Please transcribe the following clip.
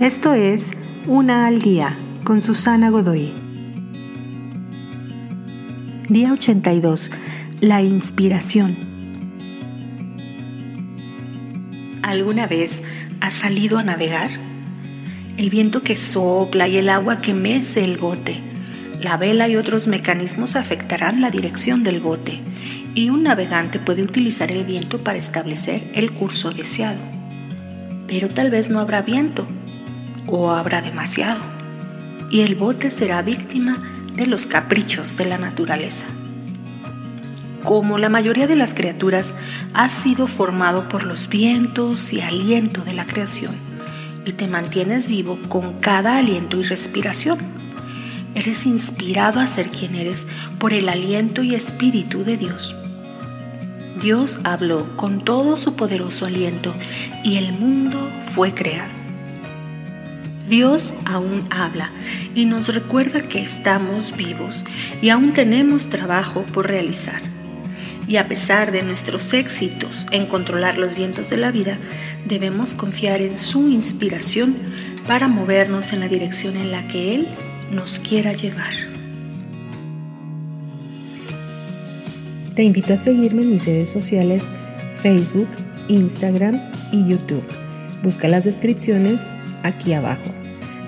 Esto es Una al Día con Susana Godoy. Día 82. La inspiración. ¿Alguna vez has salido a navegar? El viento que sopla y el agua que mece el bote. La vela y otros mecanismos afectarán la dirección del bote y un navegante puede utilizar el viento para establecer el curso deseado. Pero tal vez no habrá viento o habrá demasiado y el bote será víctima de los caprichos de la naturaleza. Como la mayoría de las criaturas, has sido formado por los vientos y aliento de la creación y te mantienes vivo con cada aliento y respiración. Eres inspirado a ser quien eres por el aliento y espíritu de Dios. Dios habló con todo su poderoso aliento y el mundo fue creado. Dios aún habla y nos recuerda que estamos vivos y aún tenemos trabajo por realizar. Y a pesar de nuestros éxitos en controlar los vientos de la vida, debemos confiar en su inspiración para movernos en la dirección en la que Él nos quiera llevar. Te invito a seguirme en mis redes sociales Facebook, Instagram y YouTube. Busca las descripciones aquí abajo.